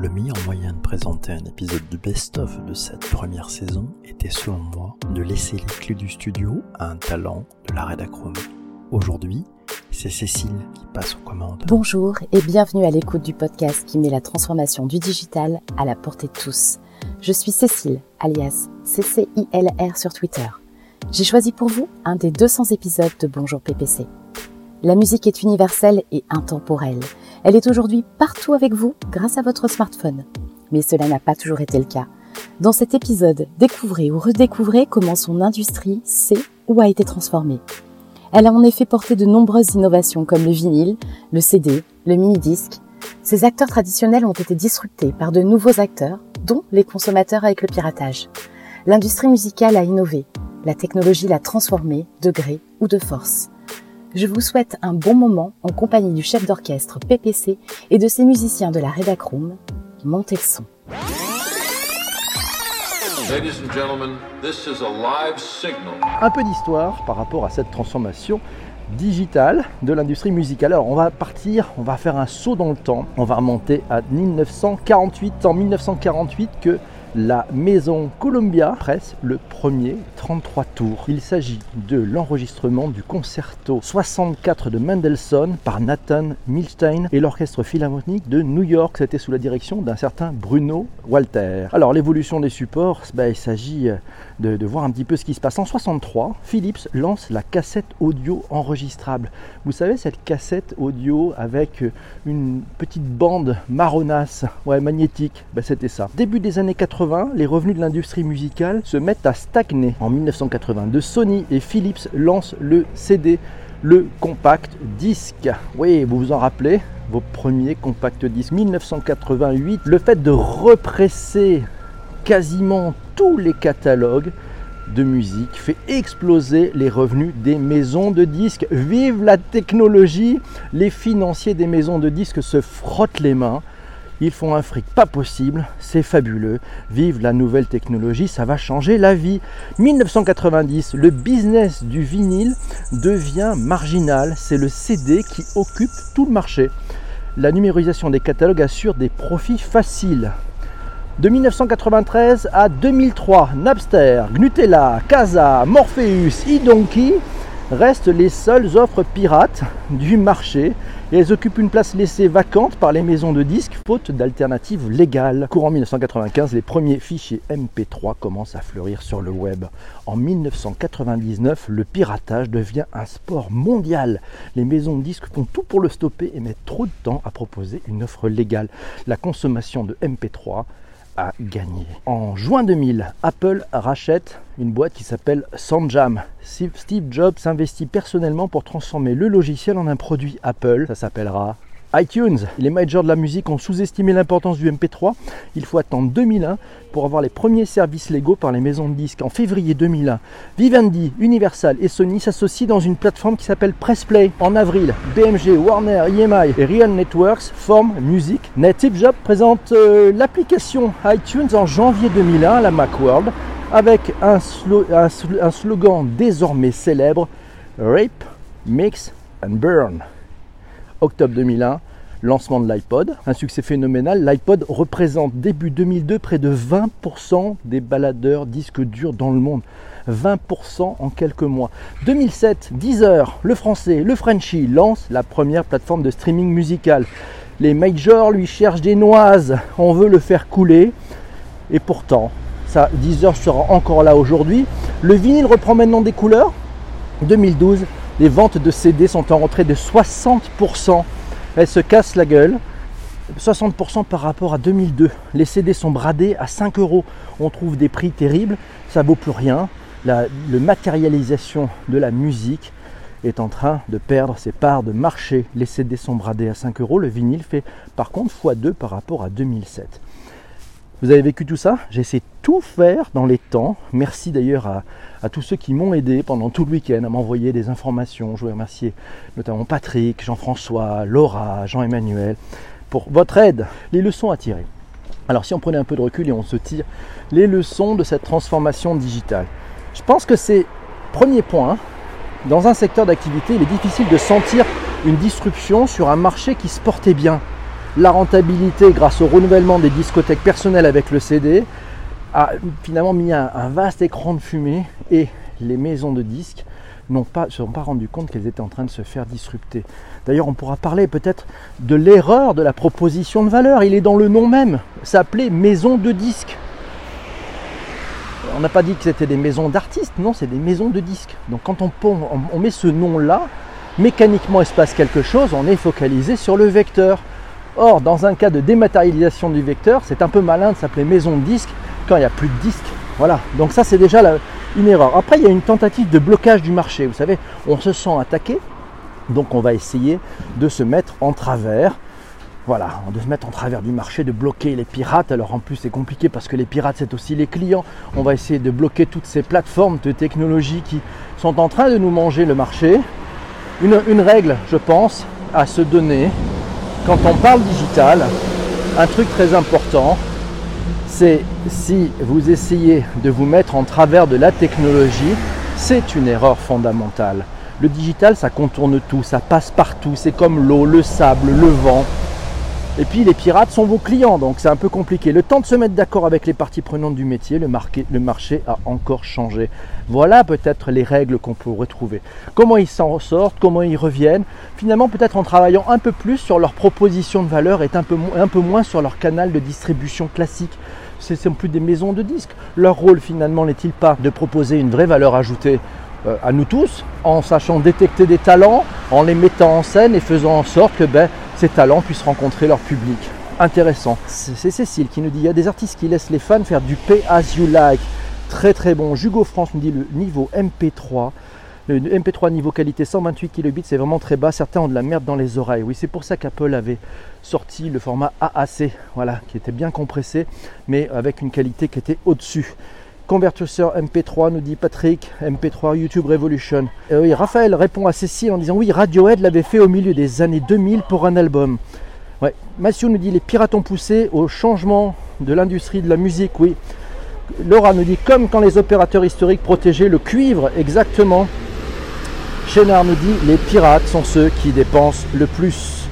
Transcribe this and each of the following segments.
Le meilleur moyen de présenter un épisode du best-of de cette première saison était selon moi de laisser les clés du studio à un talent de la rédacrome. Aujourd'hui, c'est Cécile qui passe aux commandes. Bonjour et bienvenue à l'écoute du podcast qui met la transformation du digital à la portée de tous. Je suis Cécile, alias CCILR sur Twitter. J'ai choisi pour vous un des 200 épisodes de Bonjour PPC. La musique est universelle et intemporelle. Elle est aujourd'hui partout avec vous grâce à votre smartphone. Mais cela n'a pas toujours été le cas. Dans cet épisode, découvrez ou redécouvrez comment son industrie s'est ou a été transformée. Elle a en effet porté de nombreuses innovations comme le vinyle, le CD, le mini-disque. Ces acteurs traditionnels ont été disruptés par de nouveaux acteurs, dont les consommateurs avec le piratage. L'industrie musicale a innové, la technologie l'a transformée de gré ou de force. Je vous souhaite un bon moment en compagnie du chef d'orchestre PPC et de ses musiciens de la Redacroom. Montez le son. Un peu d'histoire par rapport à cette transformation digitale de l'industrie musicale. Alors on va partir, on va faire un saut dans le temps, on va remonter à 1948, en 1948 que la maison Columbia presse le premier 33 tours. Il s'agit de l'enregistrement du concerto 64 de Mendelssohn par Nathan Milstein et l'orchestre philharmonique de New York. C'était sous la direction d'un certain Bruno Walter. Alors l'évolution des supports, bah, il s'agit de, voir un petit peu ce qui se passe. En 63, Philips lance la cassette audio enregistrable. Vous savez cette cassette audio avec une petite bande marronasse, ouais magnétique, bah, c'était ça. Début des années 80 les revenus de l'industrie musicale se mettent à stagner. En 1982, Sony et Philips lancent le CD, le compact disque. Oui, vous vous en rappelez vos premiers compact disques 1988, le fait de represser quasiment tous les catalogues de musique fait exploser les revenus des maisons de disques. Vive la technologie Les financiers des maisons de disques se frottent les mains ils font un fric pas possible, c'est fabuleux. Vive la nouvelle technologie, ça va changer la vie. 1990, le business du vinyle devient marginal. C'est le CD qui occupe tout le marché. La numérisation des catalogues assure des profits faciles. De 1993 à 2003, Napster, Gnutella, Casa, Morpheus, iDonkey restent les seules offres pirates du marché et elles occupent une place laissée vacante par les maisons de disques faute d'alternatives légales. Courant 1995, les premiers fichiers MP3 commencent à fleurir sur le web. En 1999, le piratage devient un sport mondial. Les maisons de disques font tout pour le stopper et mettent trop de temps à proposer une offre légale. La consommation de MP3 a gagné. En juin 2000, Apple rachète une boîte qui s'appelle SoundJam. Steve Jobs s'investit personnellement pour transformer le logiciel en un produit Apple. Ça s'appellera iTunes. Les majors de la musique ont sous-estimé l'importance du MP3. Il faut attendre 2001 pour avoir les premiers services légaux par les maisons de disques. En février 2001, Vivendi, Universal et Sony s'associent dans une plateforme qui s'appelle Pressplay. En avril, BMG, Warner, EMI et Real Networks forment Music Job présente euh, l'application iTunes en janvier 2001 à la Macworld avec un slogan désormais célèbre Rape, Mix and Burn octobre 2001, lancement de l'iPod, un succès phénoménal. L'iPod représente début 2002 près de 20% des baladeurs disques durs dans le monde. 20% en quelques mois. 2007, Deezer, le français, le Frenchy lance la première plateforme de streaming musical. Les majors lui cherchent des noises, on veut le faire couler. Et pourtant, ça, Deezer sera encore là aujourd'hui. Le vinyle reprend maintenant des couleurs. 2012, les ventes de CD sont en retrait de 60%. Elles se cassent la gueule. 60% par rapport à 2002. Les CD sont bradés à 5 euros. On trouve des prix terribles. Ça vaut plus rien. La matérialisation de la musique est en train de perdre ses parts de marché. Les CD sont bradés à 5 euros. Le vinyle fait par contre x2 par rapport à 2007. Vous avez vécu tout ça J'ai essayé tout faire dans les temps. Merci d'ailleurs à, tous ceux qui m'ont aidé pendant tout le week-end à m'envoyer des informations. Je veux remercier notamment Patrick, Jean-François, Laura, Jean-Emmanuel pour votre aide. Les leçons à tirer. Alors si on prenait un peu de recul et on se tire les leçons de cette transformation digitale. Je pense que c'est premier point. Dans un secteur d'activité, il est difficile de sentir une disruption sur un marché qui se portait bien. La rentabilité grâce au renouvellement des discothèques personnelles avec le CD a finalement mis un, vaste écran de fumée et les maisons de disques n'ont pas, se sont pas rendu compte qu'elles étaient en train de se faire disrupter. D'ailleurs, on pourra parler peut-être de l'erreur de la proposition de valeur. Il est dans le nom même, s'appelait maison de disques. On n'a pas dit que c'était des maisons d'artistes, non, c'est des maisons de disques. Donc quand on, on met ce nom-là, mécaniquement il se passe quelque chose, on est focalisé sur le vecteur. Or, dans un cas de dématérialisation du vecteur, c'est un peu malin de s'appeler maison de disques quand il n'y a plus de disques. Voilà, donc ça c'est déjà une erreur. Après, il y a une tentative de blocage du marché. Vous savez, on se sent attaqué, donc on va essayer de se mettre en travers. Voilà, de se mettre en travers du marché, de bloquer les pirates. Alors en plus c'est compliqué parce que les pirates c'est aussi les clients. On va essayer de bloquer toutes ces plateformes de technologie qui sont en train de nous manger le marché. Une règle, je pense, à se donner quand on parle digital, un truc très important, c'est si vous essayez de vous mettre en travers de la technologie, c'est une erreur fondamentale. Le digital, ça contourne tout, ça passe partout, c'est comme l'eau, le sable, le vent. Et puis les pirates sont vos clients, donc c'est un peu compliqué. Le temps de se mettre d'accord avec les parties prenantes du métier, le, marché a encore changé. Voilà peut-être les règles qu'on peut retrouver. Comment ils s'en sortent, comment ils reviennent. Finalement, peut-être en travaillant un peu plus sur leur proposition de valeur et un peu, moins sur leur canal de distribution classique. Ce ne sont plus des maisons de disques. Leur rôle finalement n'est-il pas de proposer une vraie valeur ajoutée euh, à nous tous, en sachant détecter des talents, en les mettant en scène et faisant en sorte que ben, ces talents puissent rencontrer leur public. Intéressant. C'est Cécile qui nous dit il y a des artistes qui laissent les fans faire du pay as you like. Très très bon. Jugo France nous dit le niveau MP3. Le MP3 niveau qualité 128 kilobits, c'est vraiment très bas. Certains ont de la merde dans les oreilles. Oui, c'est pour ça qu'Apple avait sorti le format AAC, voilà, qui était bien compressé, mais avec une qualité qui était au-dessus. Convertisseur MP3, nous dit Patrick, MP3 YouTube Revolution. Et oui, Raphaël répond à Cécile en disant oui, Radiohead l'avait fait au milieu des années 2000 pour un album. Ouais. Mathieu nous dit les pirates ont poussé au changement de l'industrie de la musique, oui. Laura nous dit comme quand les opérateurs historiques protégeaient le cuivre, exactement. Chénard nous dit les pirates sont ceux qui dépensent le plus.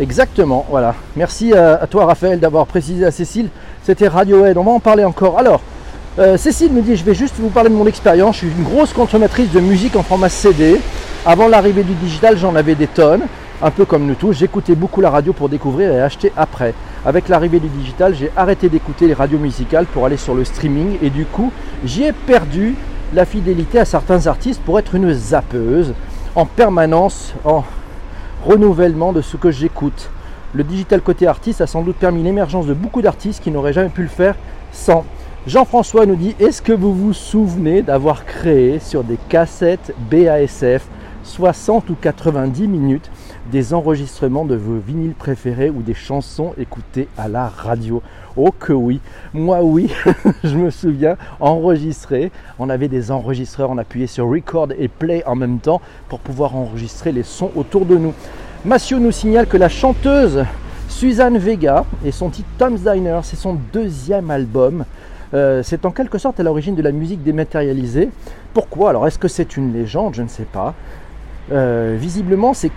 Exactement, voilà. Merci à, à toi Raphaël d'avoir précisé à Cécile. C'était Radiohead, on va en parler encore. Alors, euh, Cécile me dit je vais juste vous parler de mon expérience. Je suis une grosse consommatrice de musique en format CD. Avant l'arrivée du digital, j'en avais des tonnes, un peu comme nous tous. J'écoutais beaucoup la radio pour découvrir et acheter après. Avec l'arrivée du digital, j'ai arrêté d'écouter les radios musicales pour aller sur le streaming et du coup, j'y ai perdu la fidélité à certains artistes pour être une zappeuse en permanence, en renouvellement de ce que j'écoute. Le digital côté artiste a sans doute permis l'émergence de beaucoup d'artistes qui n'auraient jamais pu le faire sans. Jean-François nous dit Est-ce que vous vous souvenez d'avoir créé sur des cassettes BASF 60 ou 90 minutes des enregistrements de vos vinyles préférés ou des chansons écoutées à la radio? Oh que oui, moi oui, je me souviens, enregistrer, on avait des enregistreurs, on appuyait sur record et play en même temps pour pouvoir enregistrer les sons autour de nous. Mathieu nous signale que la chanteuse Suzanne Vega et son titre Tom's Diner, c'est son deuxième album. Euh, c'est en quelque sorte à l'origine de la musique dématérialisée. Pourquoi? Alors est-ce que c'est une légende? Je ne sais pas. Euh, visiblement, c'est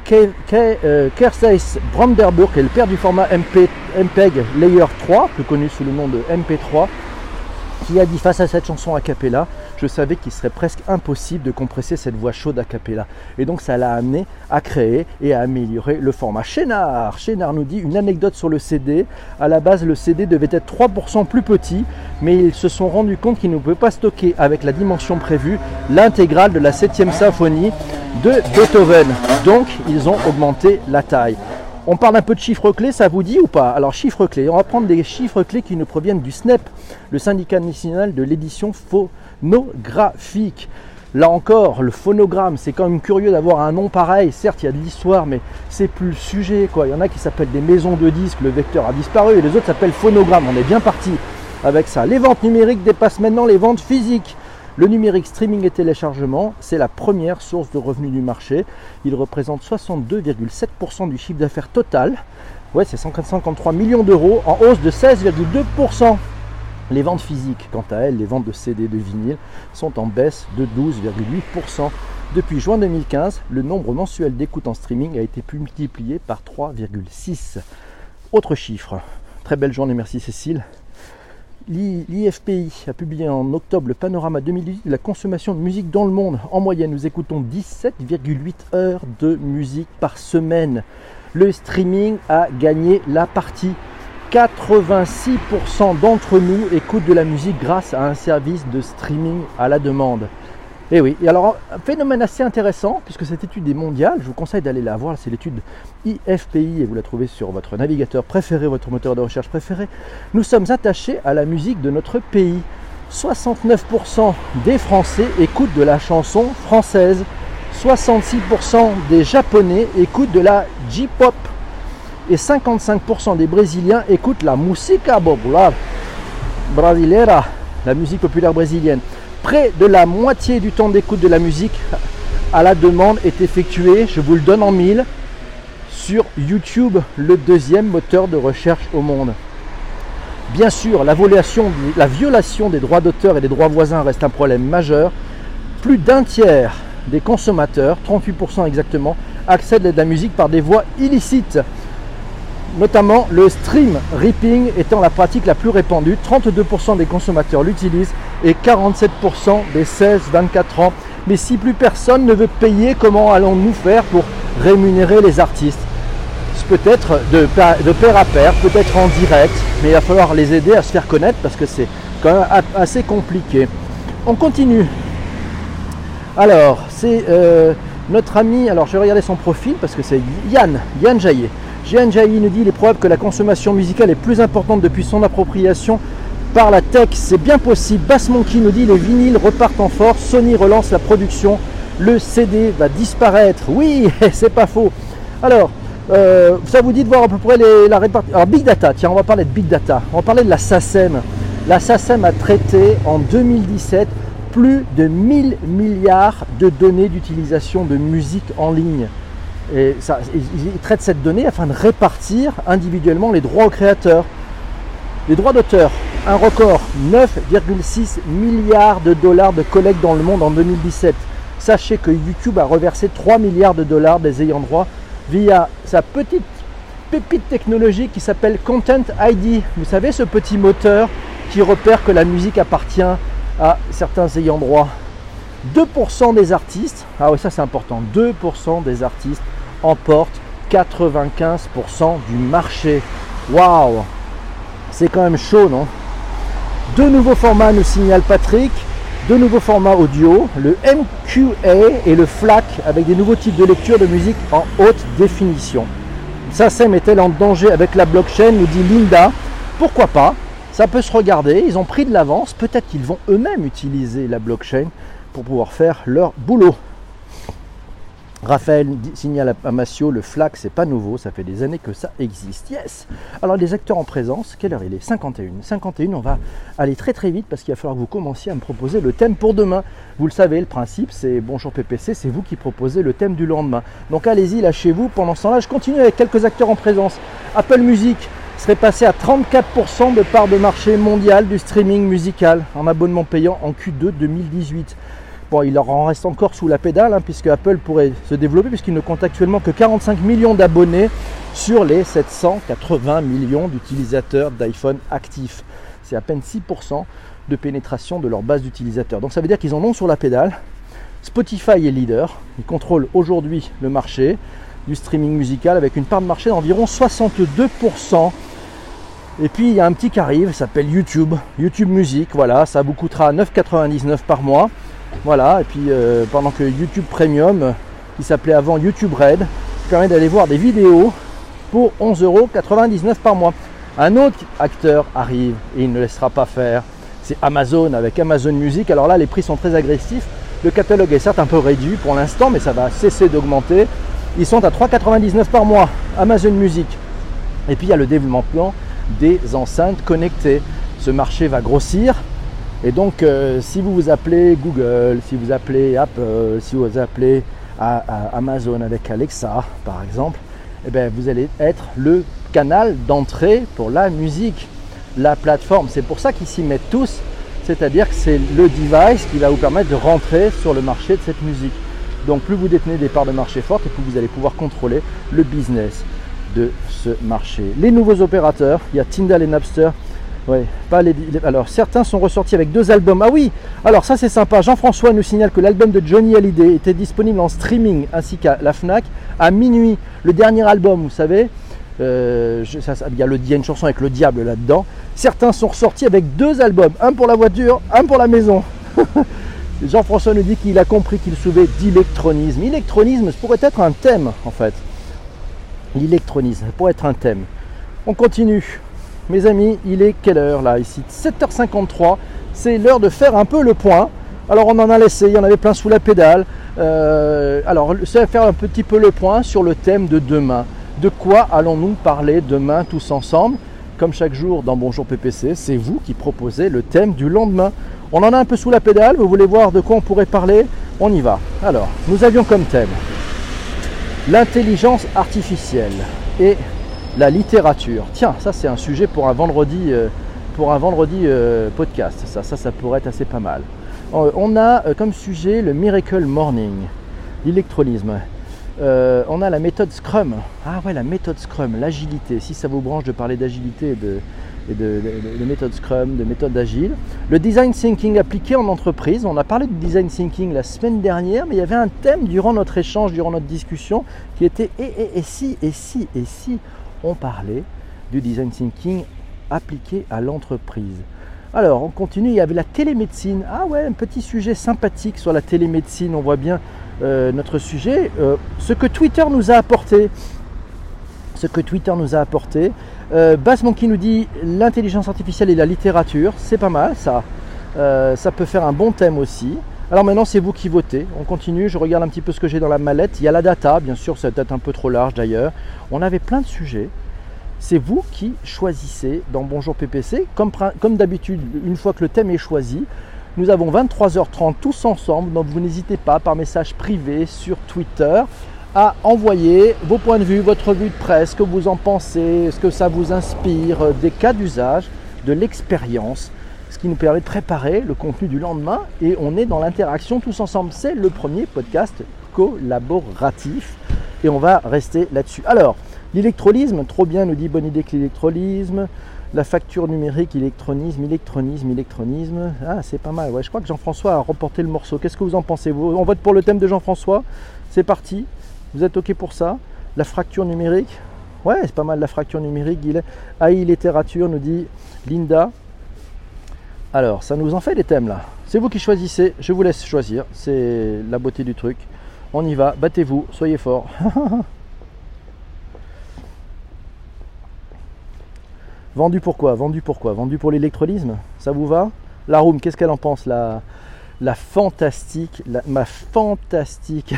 euh, Kersey Brandenburg, qui est le père du format MPEG Layer 3, plus connu sous le nom de MP3, qui a dit face à cette chanson a cappella, je savais qu'il serait presque impossible de compresser cette voix chaude a cappella. Et donc ça l'a amené à créer et à améliorer le format. Chénard, Chénard nous dit une anecdote sur le CD. À la base, le CD devait être 3% plus petit, mais ils se sont rendus compte qu'ils ne pouvaient pas stocker avec la dimension prévue l'intégrale de la 7e symphonie de Beethoven. Donc ils ont augmenté la taille. On parle un peu de chiffres clés, ça vous dit ou pas? Alors chiffres clés, on va prendre des chiffres clés qui nous proviennent du SNEP, le syndicat national de l'édition phonographique. Là encore, le phonogramme, c'est quand même curieux d'avoir un nom pareil. Certes, il y a de l'histoire, mais c'est plus le sujet. Quoi. Il y en a qui s'appellent des maisons de disques, le vecteur a disparu, et les autres s'appellent phonogramme. On est bien parti avec ça. Les ventes numériques dépassent maintenant les ventes physiques. Le numérique streaming et téléchargement, c'est la première source de revenus du marché. Il représente 62,7% du chiffre d'affaires total. Ouais, c'est 153 millions d'euros en hausse de 16,2%. Les ventes physiques, quant à elles, les ventes de CD de vinyle, sont en baisse de 12,8%. Depuis juin 2015, le nombre mensuel d'écoutes en streaming a été multiplié par 3,6. Autre chiffre, très belle journée, merci Cécile. L'IFPI a publié en octobre le panorama 2018 de la consommation de musique dans le monde. En moyenne, nous écoutons 17,8 heures de musique par semaine. Le streaming a gagné la partie. 86% d'entre nous écoutent de la musique grâce à un service de streaming à la demande. Et eh oui, et alors un phénomène assez intéressant, puisque cette étude est mondiale, je vous conseille d'aller la voir, c'est l'étude IFPI et vous la trouvez sur votre navigateur préféré, votre moteur de recherche préféré. Nous sommes attachés à la musique de notre pays. 69% des Français écoutent de la chanson française. 66% des Japonais écoutent de la J-pop. Et 55% des Brésiliens écoutent la musica popular brasileira, la musique populaire brésilienne. Près de la moitié du temps d'écoute de la musique à la demande est effectué, je vous le donne en mille, sur YouTube, le deuxième moteur de recherche au monde. Bien sûr, la violation, la violation des droits d'auteur et des droits voisins reste un problème majeur. Plus d'un tiers des consommateurs, 38% exactement, accèdent à la musique par des voies illicites notamment le stream ripping étant la pratique la plus répandue. 32% des consommateurs l'utilisent et 47% des 16-24 ans. Mais si plus personne ne veut payer, comment allons-nous faire pour rémunérer les artistes? Peut-être de, pair à pair, peut-être en direct, mais il va falloir les aider à se faire connaître parce que c'est quand même assez compliqué. On continue. Alors, c'est euh, notre ami, alors je vais regarder son profil parce que c'est Yann, Yann Jaillet. Jean Jailly nous dit il est probable que la consommation musicale est plus importante depuis son appropriation par la tech. C'est bien possible. Bass Monkey nous dit les vinyles repartent en force. Sony relance la production. Le CD va disparaître. Oui, c'est pas faux. Alors, euh, ça vous dit de voir à peu près la répartition. Alors, Big Data, tiens, on va parler de Big Data. On va parler de la SACEM. La SACEM a traité en 2017 plus de 1000 milliards de données d'utilisation de musique en ligne. Et ça, ils traitent cette donnée afin de répartir individuellement les droits aux créateurs. Les droits d'auteur, un record, 9,6 milliards de dollars de collecte dans le monde en 2017. Sachez que YouTube a reversé 3 milliards de dollars des ayants droit via sa petite pépite technologique qui s'appelle Content ID. Vous savez, ce petit moteur qui repère que la musique appartient à certains ayants droit. 2% des artistes, ah oui ça c'est important, 2% des artistes emporte 95% du marché. Waouh C'est quand même chaud, non? Deux nouveaux formats nous signale Patrick. Deux nouveaux formats audio, le MQA et le FLAC avec des nouveaux types de lecture de musique en haute définition. SACEM est-elle en danger avec la blockchain nous dit Linda. Pourquoi pas? Ça peut se regarder, ils ont pris de l'avance, peut-être qu'ils vont eux-mêmes utiliser la blockchain pour pouvoir faire leur boulot. Raphaël signale à Massio, le FLAC, c'est pas nouveau, ça fait des années que ça existe. Yes Alors les acteurs en présence, quelle heure il est? 51. 51, on va aller très très vite parce qu'il va falloir que vous commenciez à me proposer le thème pour demain. Vous le savez, le principe c'est bonjour PPC, c'est vous qui proposez le thème du lendemain. Donc allez-y, lâchez-vous. Pendant ce temps-là, je continue avec quelques acteurs en présence. Apple Music serait passé à 34% de part de marché mondial du streaming musical en abonnement payant en Q2 2018. Il leur en reste encore sous la pédale, hein, puisque Apple pourrait se développer, puisqu'il ne compte actuellement que 45 millions d'abonnés sur les 780 millions d'utilisateurs d'iPhone actifs. C'est à peine 6% de pénétration de leur base d'utilisateurs. Donc ça veut dire qu'ils en ont sur la pédale. Spotify est leader, il contrôle aujourd'hui le marché du streaming musical avec une part de marché d'environ 62%. Et puis il y a un petit qui arrive, s'appelle YouTube, YouTube Music, voilà, ça vous coûtera 9,99 par mois. Voilà, et puis euh, pendant que YouTube Premium, qui s'appelait avant YouTube Red, permet d'aller voir des vidéos pour 11,99€ par mois. Un autre acteur arrive et il ne laissera pas faire. C'est Amazon avec Amazon Music. Alors là, les prix sont très agressifs. Le catalogue est certes un peu réduit pour l'instant, mais ça va cesser d'augmenter. Ils sont à 3,99€ par mois, Amazon Music. Et puis il y a le développement des enceintes connectées. Ce marché va grossir. Et donc, euh, si vous vous appelez Google, si vous appelez Apple, si vous appelez Amazon avec Alexa, par exemple, eh bien, vous allez être le canal d'entrée pour la musique, la plateforme. C'est pour ça qu'ils s'y mettent tous, c'est-à-dire que c'est le device qui va vous permettre de rentrer sur le marché de cette musique. Donc plus vous détenez des parts de marché fortes et plus vous allez pouvoir contrôler le business. de ce marché. Les nouveaux opérateurs, il y a Tyndall et Napster. Ouais, pas les, alors certains sont ressortis avec deux albums. Ah oui, alors ça c'est sympa. Jean-François nous signale que l'album de Johnny Hallyday était disponible en streaming ainsi qu'à la Fnac à minuit. Le dernier album, vous savez, euh, il, y a le, une chanson avec le diable là-dedans. Certains sont ressortis avec deux albums, un pour la voiture, un pour la maison. Jean-François nous dit qu'il a compris qu'il souvait d'électronisme. Électronisme, pourrait être un thème en fait. L'électronisme pourrait être un thème. On continue. Mes amis, il est quelle heure là ici? 7h53. C'est l'heure de faire un peu le point. Alors on en a laissé, il y en avait plein sous la pédale. Euh, alors c'est faire un petit peu le point sur le thème de demain. De quoi allons-nous parler demain tous ensemble? Comme chaque jour dans Bonjour PPC, c'est vous qui proposez le thème du lendemain. On en a un peu sous la pédale, vous voulez voir de quoi on pourrait parler? On y va. Alors, nous avions comme thème l'intelligence artificielle et la littérature. Tiens, ça c'est un sujet pour un vendredi, euh, pour un vendredi euh, podcast. Ça, ça, pourrait être assez pas mal. Euh, on a comme sujet le Miracle Morning, l'électrolysme. on a la méthode Scrum. Ah ouais, la méthode Scrum, l'agilité. Si ça vous branche de parler d'agilité de, et de, de, méthode Scrum, de méthode agile. Le design thinking appliqué en entreprise. On a parlé de design thinking la semaine dernière, mais il y avait un thème durant notre échange, durant notre discussion, qui était et, et si, et si, et si? On parlait du design thinking appliqué à l'entreprise. Alors, on continue. Il y avait la télémédecine. Ah ouais, un petit sujet sympathique sur la télémédecine. On voit bien euh, notre sujet. Euh, ce que Twitter nous a apporté. Ce que Twitter nous a apporté. Euh, Bass Monkey nous dit l'intelligence artificielle et la littérature. C'est pas mal ça. Euh, ça peut faire un bon thème aussi. Alors maintenant, c'est vous qui votez. On continue. Je regarde un petit peu ce que j'ai dans la mallette. Il y a la data, bien sûr, peut être un peu trop large d'ailleurs. On avait plein de sujets. C'est vous qui choisissez dans Bonjour PPC. Comme, d'habitude, une fois que le thème est choisi, nous avons 23h30 tous ensemble. Donc vous n'hésitez pas par message privé sur Twitter à envoyer vos points de vue, votre vue de presse, ce que vous en pensez, ce que ça vous inspire, euh, des cas d'usage, de l'expérience, ce qui nous permet de préparer le contenu du lendemain et on est dans l'interaction tous ensemble. C'est le premier podcast collaboratif et on va rester là-dessus. Alors, l'électrolysme, trop bien, nous dit bonne idée que l'électrolysme. La facture numérique, électronisme, électronisme, électronisme. Ah, c'est pas mal. Ouais, je crois que Jean-François a remporté le morceau. Qu'est-ce que vous en pensez? Vous On vote pour le thème de Jean-François. C'est parti. Vous êtes OK pour ça? La fracture numérique? Ouais, c'est pas mal la fracture numérique. AI littérature, nous dit Linda. Alors, ça nous en fait des thèmes là. C'est vous qui choisissez, je vous laisse choisir. C'est la beauté du truc. On y va, battez-vous, soyez forts. Vendu pourquoi Vendu pourquoi Vendu pour l'électrolysme Ça vous va? La room, qu'est-ce qu'elle en pense la, la fantastique, ma fantastique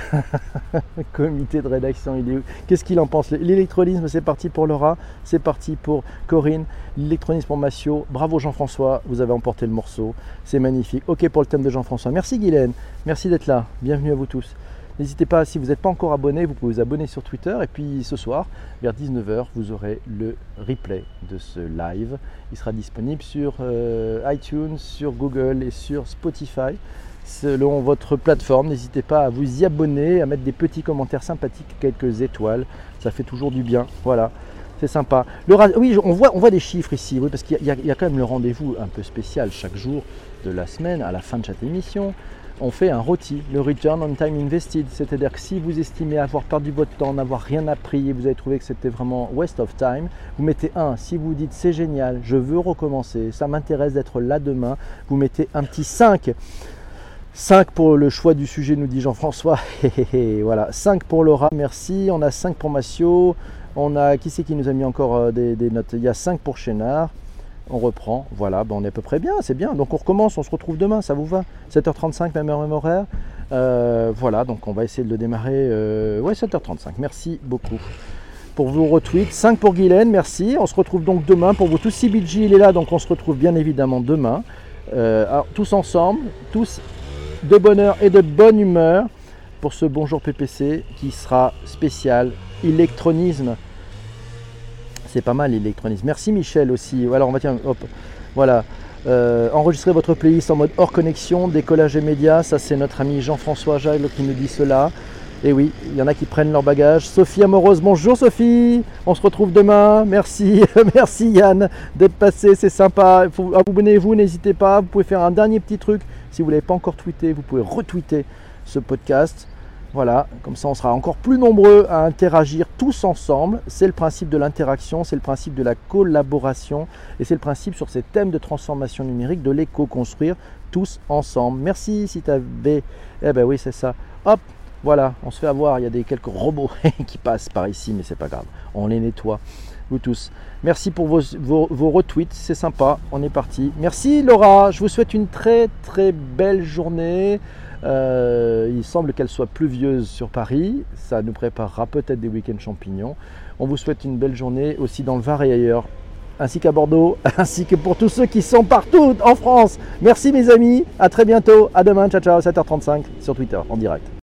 comité de rédaction. Il est Qu'est-ce qu'il en pense? L'électrolysme, c'est parti pour Laura, c'est parti pour Corinne, l'électronisme pour Massio. Bravo Jean-François, vous avez emporté le morceau, c'est magnifique. Ok pour le thème de Jean-François. Merci Guylaine, merci d'être là. Bienvenue à vous tous. N'hésitez pas, si vous n'êtes pas encore abonné, vous pouvez vous abonner sur Twitter. Et puis ce soir, vers 19h, vous aurez le replay de ce live. Il sera disponible sur euh, iTunes, sur Google et sur Spotify. Selon votre plateforme, n'hésitez pas à vous y abonner, à mettre des petits commentaires sympathiques, quelques étoiles. Ça fait toujours du bien. Voilà c'est sympa. Oui, on voit, on voit des chiffres ici, oui, parce qu'il y, y, a quand même le rendez-vous un peu spécial chaque jour de la semaine, à la fin de chaque émission on fait un ROTI, le Return on Time Invested. C'est-à-dire que si vous estimez avoir perdu votre temps, n'avoir rien appris et vous avez trouvé que c'était vraiment waste of time, vous mettez 1. Si vous dites c'est génial, je veux recommencer, ça m'intéresse d'être là demain, vous mettez un petit 5. 5 pour le choix du sujet, nous dit Jean-François. voilà, 5 pour Laura, merci. On a 5 pour Massio. On a qui c'est qui nous a mis encore euh, des, des notes? Il y a 5 pour Chénard on reprend, voilà, ben on est à peu près bien, c'est bien. Donc on recommence, on se retrouve demain, ça vous va? 7h35, même heure, même horaire. Euh, voilà, donc on va essayer de le démarrer. Euh, ouais, 7h35, merci beaucoup pour vos retweets. 5 pour Guylaine, merci. On se retrouve donc demain pour vous tous. CBG, il est là, donc on se retrouve bien évidemment demain. Euh, alors, tous ensemble, tous de bonheur et de bonne humeur pour ce Bonjour PPC qui sera spécial électronisme c'est pas mal l'électronisme. Merci Michel aussi. Alors on va tiens, hop, voilà. Euh, enregistrez votre playlist en mode hors connexion, décollage et médias. Ça c'est notre ami Jean-François Jagle qui nous dit cela. Et oui, il y en a qui prennent leur bagage. Sophie Amoureuse, bonjour Sophie. On se retrouve demain. Merci, merci Yann d'être passé, c'est sympa. Abonnez-vous, n'hésitez pas. Vous pouvez faire un dernier petit truc. Si vous ne l'avez pas encore tweeté, vous pouvez retweeter ce podcast. Voilà, comme ça on sera encore plus nombreux à interagir tous ensemble. C'est le principe de l'interaction, c'est le principe de la collaboration et c'est le principe sur ces thèmes de transformation numérique de l'éco-construire tous ensemble. Merci si tu avais... Eh ben oui, c'est ça. Hop, voilà, on se fait avoir, il y a des quelques robots qui passent par ici, mais c'est pas grave. On les nettoie, vous tous. Merci pour vos, vos retweets, c'est sympa, on est parti. Merci Laura, je vous souhaite une très très belle journée. Euh, il semble qu'elle soit pluvieuse sur Paris. Ça nous préparera peut-être des week-ends champignons. On vous souhaite une belle journée aussi dans le Var et ailleurs, ainsi qu'à Bordeaux, ainsi que pour tous ceux qui sont partout en France. Merci mes amis, à très bientôt, à demain, ciao ciao, 7h35 sur Twitter en direct.